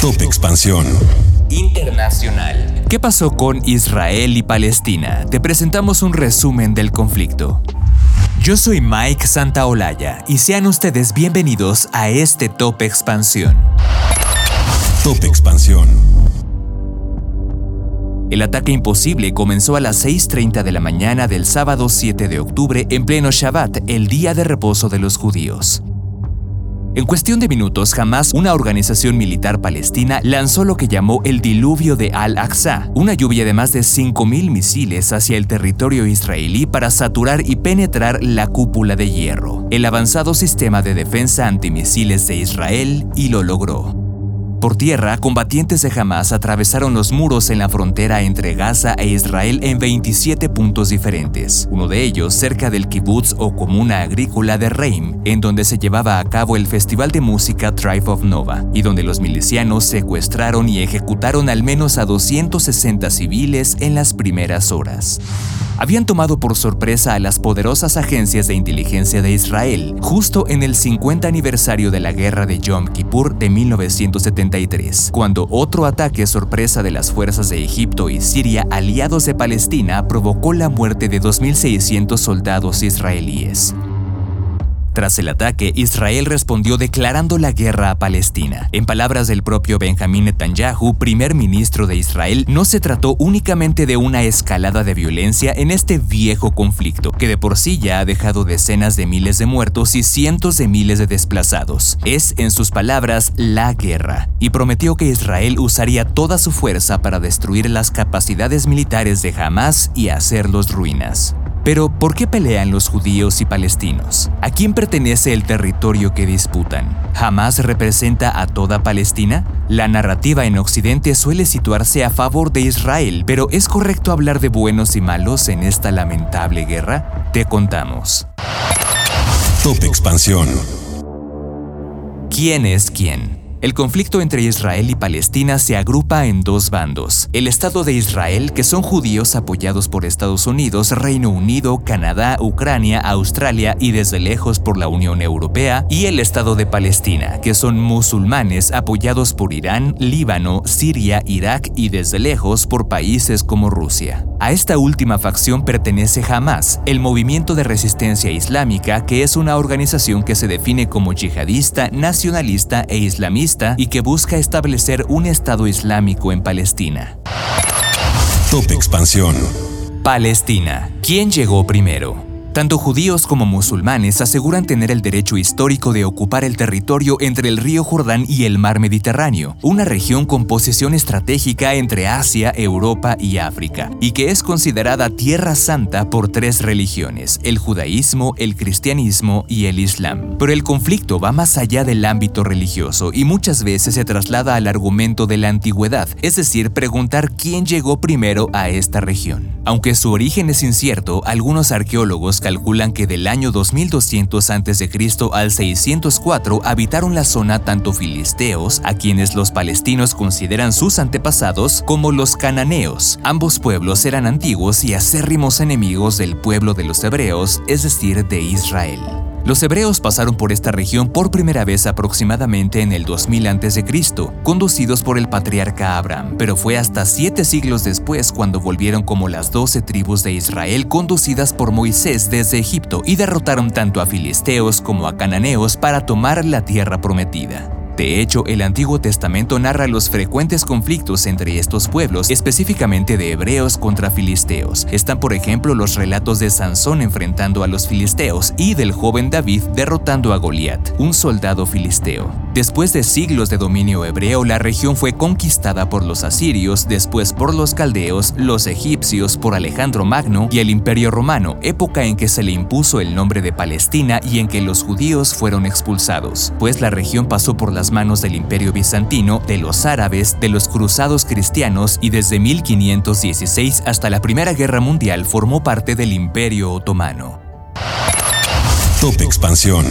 Top Expansión. Internacional. ¿Qué pasó con Israel y Palestina? Te presentamos un resumen del conflicto. Yo soy Mike Santaolalla y sean ustedes bienvenidos a este Top Expansión. Top Expansión. El ataque imposible comenzó a las 6.30 de la mañana del sábado 7 de octubre en pleno Shabbat, el día de reposo de los judíos. En cuestión de minutos, jamás una organización militar palestina lanzó lo que llamó el diluvio de Al-Aqsa, una lluvia de más de 5.000 misiles hacia el territorio israelí para saturar y penetrar la cúpula de hierro, el avanzado sistema de defensa antimisiles de Israel, y lo logró. Por tierra, combatientes de Hamas atravesaron los muros en la frontera entre Gaza e Israel en 27 puntos diferentes, uno de ellos cerca del kibbutz o comuna agrícola de Reim, en donde se llevaba a cabo el festival de música Tribe of Nova, y donde los milicianos secuestraron y ejecutaron al menos a 260 civiles en las primeras horas habían tomado por sorpresa a las poderosas agencias de inteligencia de Israel, justo en el 50 aniversario de la guerra de Yom Kippur de 1973, cuando otro ataque sorpresa de las fuerzas de Egipto y Siria aliados de Palestina provocó la muerte de 2.600 soldados israelíes. Tras el ataque, Israel respondió declarando la guerra a Palestina. En palabras del propio Benjamín Netanyahu, primer ministro de Israel, no se trató únicamente de una escalada de violencia en este viejo conflicto, que de por sí ya ha dejado decenas de miles de muertos y cientos de miles de desplazados. Es, en sus palabras, la guerra, y prometió que Israel usaría toda su fuerza para destruir las capacidades militares de Hamas y hacerlos ruinas. Pero, ¿por qué pelean los judíos y palestinos? ¿A quién pertenece el territorio que disputan? ¿Jamás representa a toda Palestina? La narrativa en Occidente suele situarse a favor de Israel, pero ¿es correcto hablar de buenos y malos en esta lamentable guerra? Te contamos. Top Expansión. ¿Quién es quién? El conflicto entre Israel y Palestina se agrupa en dos bandos. El Estado de Israel, que son judíos apoyados por Estados Unidos, Reino Unido, Canadá, Ucrania, Australia y desde lejos por la Unión Europea, y el Estado de Palestina, que son musulmanes apoyados por Irán, Líbano, Siria, Irak y desde lejos por países como Rusia. A esta última facción pertenece Hamas, el movimiento de resistencia islámica, que es una organización que se define como yihadista, nacionalista e islamista y que busca establecer un Estado islámico en Palestina. Top Expansión. Palestina. ¿Quién llegó primero? Tanto judíos como musulmanes aseguran tener el derecho histórico de ocupar el territorio entre el río Jordán y el mar Mediterráneo, una región con posición estratégica entre Asia, Europa y África, y que es considerada tierra santa por tres religiones, el judaísmo, el cristianismo y el islam. Pero el conflicto va más allá del ámbito religioso y muchas veces se traslada al argumento de la antigüedad, es decir, preguntar quién llegó primero a esta región. Aunque su origen es incierto, algunos arqueólogos calculan que del año 2200 a.C. al 604 habitaron la zona tanto filisteos, a quienes los palestinos consideran sus antepasados, como los cananeos. Ambos pueblos eran antiguos y acérrimos enemigos del pueblo de los hebreos, es decir, de Israel. Los hebreos pasaron por esta región por primera vez aproximadamente en el 2000 a.C., conducidos por el patriarca Abraham, pero fue hasta siete siglos después cuando volvieron como las doce tribus de Israel conducidas por Moisés desde Egipto y derrotaron tanto a filisteos como a cananeos para tomar la tierra prometida. De hecho, el Antiguo Testamento narra los frecuentes conflictos entre estos pueblos, específicamente de hebreos contra filisteos. Están, por ejemplo, los relatos de Sansón enfrentando a los filisteos y del joven David derrotando a Goliat, un soldado filisteo. Después de siglos de dominio hebreo, la región fue conquistada por los asirios, después por los caldeos, los egipcios, por Alejandro Magno y el Imperio Romano, época en que se le impuso el nombre de Palestina y en que los judíos fueron expulsados, pues la región pasó por las manos del Imperio Bizantino, de los árabes, de los cruzados cristianos y desde 1516 hasta la Primera Guerra Mundial formó parte del Imperio Otomano. Top Expansión.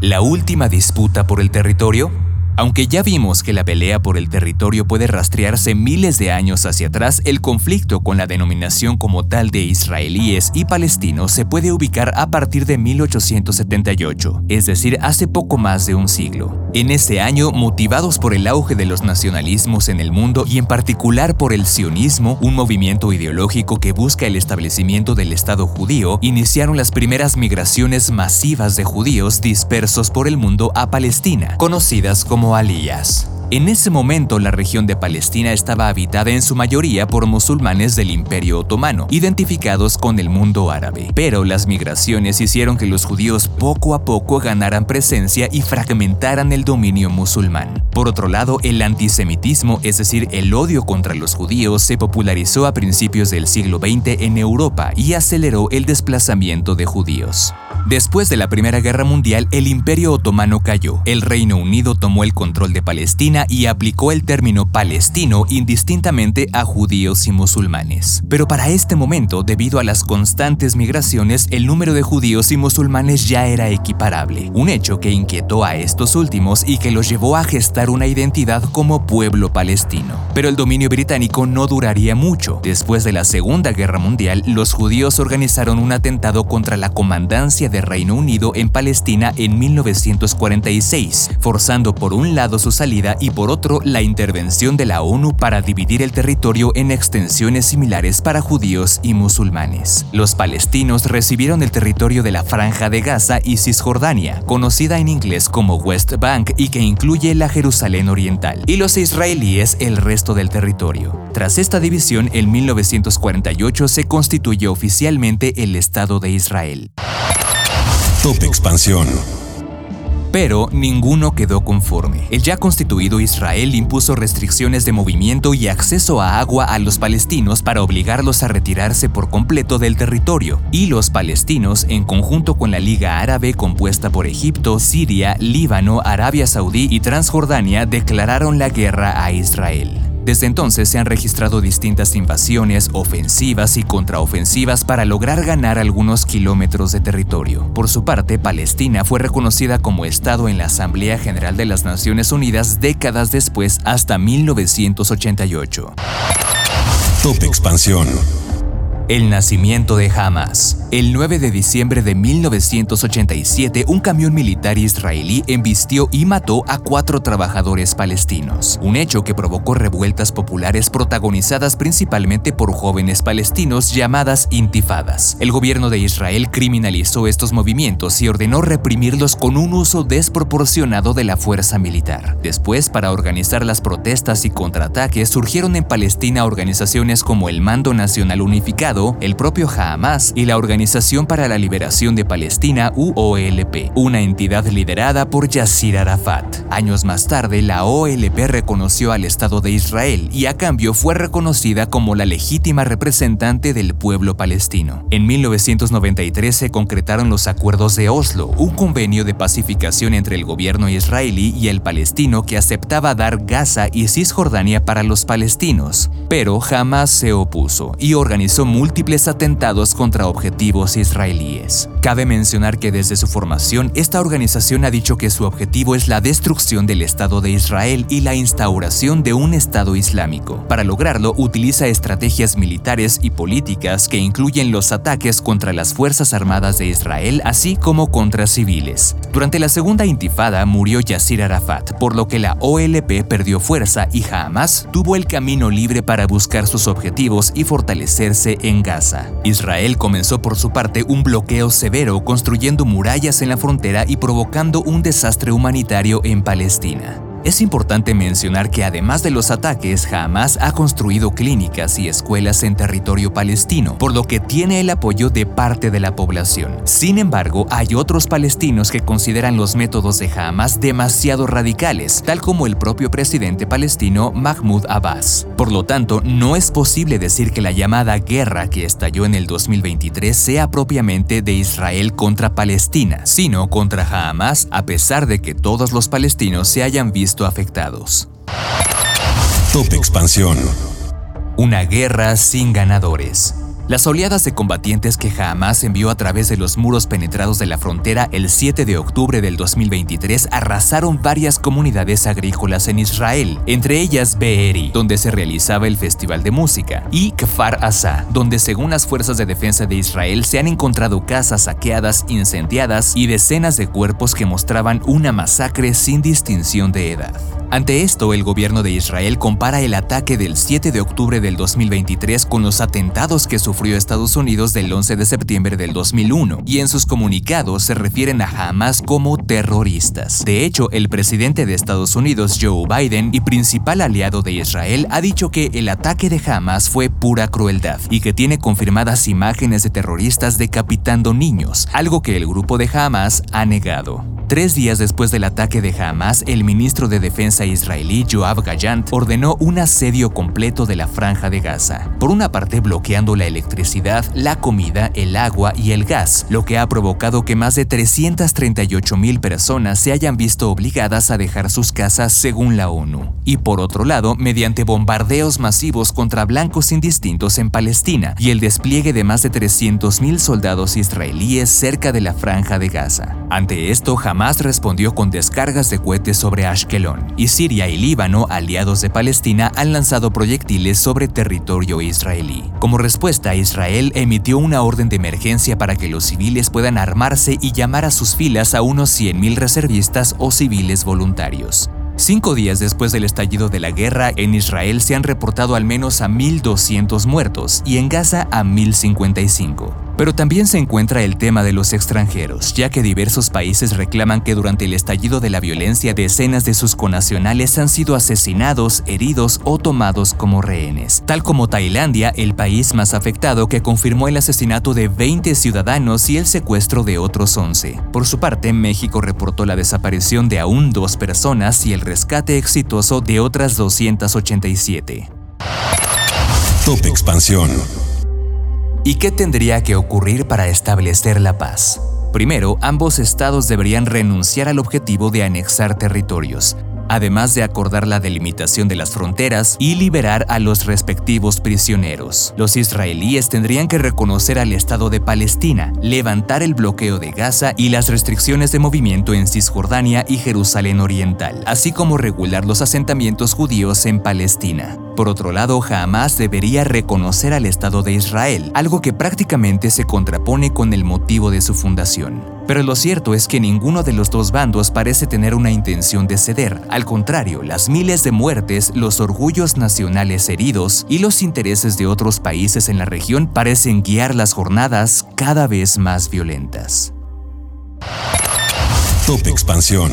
La última disputa por el territorio Aunque ya vimos que la pelea por el territorio puede rastrearse miles de años hacia atrás, el conflicto con la denominación como tal de israelíes y palestinos se puede ubicar a partir de 1878, es decir, hace poco más de un siglo. En ese año, motivados por el auge de los nacionalismos en el mundo y en particular por el sionismo, un movimiento ideológico que busca el establecimiento del Estado judío, iniciaron las primeras migraciones masivas de judíos dispersos por el mundo a Palestina, conocidas como alías. En ese momento la región de Palestina estaba habitada en su mayoría por musulmanes del Imperio Otomano, identificados con el mundo árabe. Pero las migraciones hicieron que los judíos poco a poco ganaran presencia y fragmentaran el dominio musulmán. Por otro lado, el antisemitismo, es decir, el odio contra los judíos, se popularizó a principios del siglo XX en Europa y aceleró el desplazamiento de judíos. Después de la Primera Guerra Mundial, el Imperio Otomano cayó. El Reino Unido tomó el control de Palestina y aplicó el término palestino indistintamente a judíos y musulmanes. Pero para este momento, debido a las constantes migraciones, el número de judíos y musulmanes ya era equiparable, un hecho que inquietó a estos últimos y que los llevó a gestar una identidad como pueblo palestino. Pero el dominio británico no duraría mucho. Después de la Segunda Guerra Mundial, los judíos organizaron un atentado contra la comandancia de Reino Unido en Palestina en 1946, forzando por un lado su salida y por otro la intervención de la ONU para dividir el territorio en extensiones similares para judíos y musulmanes. Los palestinos recibieron el territorio de la Franja de Gaza y Cisjordania, conocida en inglés como West Bank y que incluye la Jerusalén Oriental, y los israelíes el resto del territorio. Tras esta división, en 1948 se constituyó oficialmente el Estado de Israel. Top Expansión. Pero ninguno quedó conforme. El ya constituido Israel impuso restricciones de movimiento y acceso a agua a los palestinos para obligarlos a retirarse por completo del territorio, y los palestinos, en conjunto con la Liga Árabe compuesta por Egipto, Siria, Líbano, Arabia Saudí y Transjordania, declararon la guerra a Israel. Desde entonces se han registrado distintas invasiones, ofensivas y contraofensivas para lograr ganar algunos kilómetros de territorio. Por su parte, Palestina fue reconocida como Estado en la Asamblea General de las Naciones Unidas décadas después hasta 1988. Top Expansión. El nacimiento de Hamas. El 9 de diciembre de 1987, un camión militar israelí embistió y mató a cuatro trabajadores palestinos, un hecho que provocó revueltas populares protagonizadas principalmente por jóvenes palestinos llamadas intifadas. El gobierno de Israel criminalizó estos movimientos y ordenó reprimirlos con un uso desproporcionado de la fuerza militar. Después, para organizar las protestas y contraataques, surgieron en Palestina organizaciones como el Mando Nacional Unificado, el propio Hamas y la Organización para la Liberación de Palestina UOLP, una entidad liderada por Yasser Arafat. Años más tarde, la OLP reconoció al Estado de Israel y a cambio fue reconocida como la legítima representante del pueblo palestino. En 1993 se concretaron los acuerdos de Oslo, un convenio de pacificación entre el gobierno israelí y el palestino que aceptaba dar Gaza y Cisjordania para los palestinos, pero jamás se opuso y organizó múltiples atentados contra objetivos israelíes. Cabe mencionar que desde su formación, esta organización ha dicho que su objetivo es la destrucción del Estado de Israel y la instauración de un Estado islámico. Para lograrlo, utiliza estrategias militares y políticas que incluyen los ataques contra las Fuerzas Armadas de Israel, así como contra civiles. Durante la segunda intifada murió Yasser Arafat, por lo que la OLP perdió fuerza y jamás tuvo el camino libre para buscar sus objetivos y fortalecerse en Gaza. Israel comenzó por su parte un bloqueo severo construyendo murallas en la frontera y provocando un desastre humanitario en Palestina. Es importante mencionar que además de los ataques, Hamas ha construido clínicas y escuelas en territorio palestino, por lo que tiene el apoyo de parte de la población. Sin embargo, hay otros palestinos que consideran los métodos de Hamas demasiado radicales, tal como el propio presidente palestino Mahmoud Abbas. Por lo tanto, no es posible decir que la llamada guerra que estalló en el 2023 sea propiamente de Israel contra Palestina, sino contra Hamas, a pesar de que todos los palestinos se hayan visto afectados. Top Expansión. Una guerra sin ganadores. Las oleadas de combatientes que Hamas envió a través de los muros penetrados de la frontera el 7 de octubre del 2023 arrasaron varias comunidades agrícolas en Israel, entre ellas Be'eri, donde se realizaba el festival de música, y Kfar Asa, donde según las fuerzas de defensa de Israel se han encontrado casas saqueadas, incendiadas y decenas de cuerpos que mostraban una masacre sin distinción de edad. Ante esto, el gobierno de Israel compara el ataque del 7 de octubre del 2023 con los atentados que sufrió Estados Unidos del 11 de septiembre del 2001, y en sus comunicados se refieren a Hamas como terroristas. De hecho, el presidente de Estados Unidos, Joe Biden, y principal aliado de Israel, ha dicho que el ataque de Hamas fue pura crueldad y que tiene confirmadas imágenes de terroristas decapitando niños, algo que el grupo de Hamas ha negado. Tres días después del ataque de Hamas, el ministro de Defensa israelí Joab Gallant ordenó un asedio completo de la franja de Gaza, por una parte bloqueando la electricidad, la comida, el agua y el gas, lo que ha provocado que más de 338 mil personas se hayan visto obligadas a dejar sus casas según la ONU. Y por otro lado, mediante bombardeos masivos contra blancos indistintos en Palestina y el despliegue de más de 300 mil soldados israelíes cerca de la franja de Gaza. Ante esto, Hamas respondió con descargas de cohetes sobre Ashkelon, y Siria y Líbano, aliados de Palestina, han lanzado proyectiles sobre territorio israelí. Como respuesta, Israel emitió una orden de emergencia para que los civiles puedan armarse y llamar a sus filas a unos 100.000 reservistas o civiles voluntarios. Cinco días después del estallido de la guerra, en Israel se han reportado al menos a 1.200 muertos y en Gaza a 1.055. Pero también se encuentra el tema de los extranjeros, ya que diversos países reclaman que durante el estallido de la violencia decenas de sus conacionales han sido asesinados, heridos o tomados como rehenes, tal como Tailandia, el país más afectado que confirmó el asesinato de 20 ciudadanos y el secuestro de otros 11. Por su parte, México reportó la desaparición de aún dos personas y el rescate exitoso de otras 287. Top Expansión. ¿Y qué tendría que ocurrir para establecer la paz? Primero, ambos estados deberían renunciar al objetivo de anexar territorios, además de acordar la delimitación de las fronteras y liberar a los respectivos prisioneros. Los israelíes tendrían que reconocer al Estado de Palestina, levantar el bloqueo de Gaza y las restricciones de movimiento en Cisjordania y Jerusalén Oriental, así como regular los asentamientos judíos en Palestina. Por otro lado, jamás debería reconocer al Estado de Israel, algo que prácticamente se contrapone con el motivo de su fundación. Pero lo cierto es que ninguno de los dos bandos parece tener una intención de ceder. Al contrario, las miles de muertes, los orgullos nacionales heridos y los intereses de otros países en la región parecen guiar las jornadas cada vez más violentas. Top Expansión.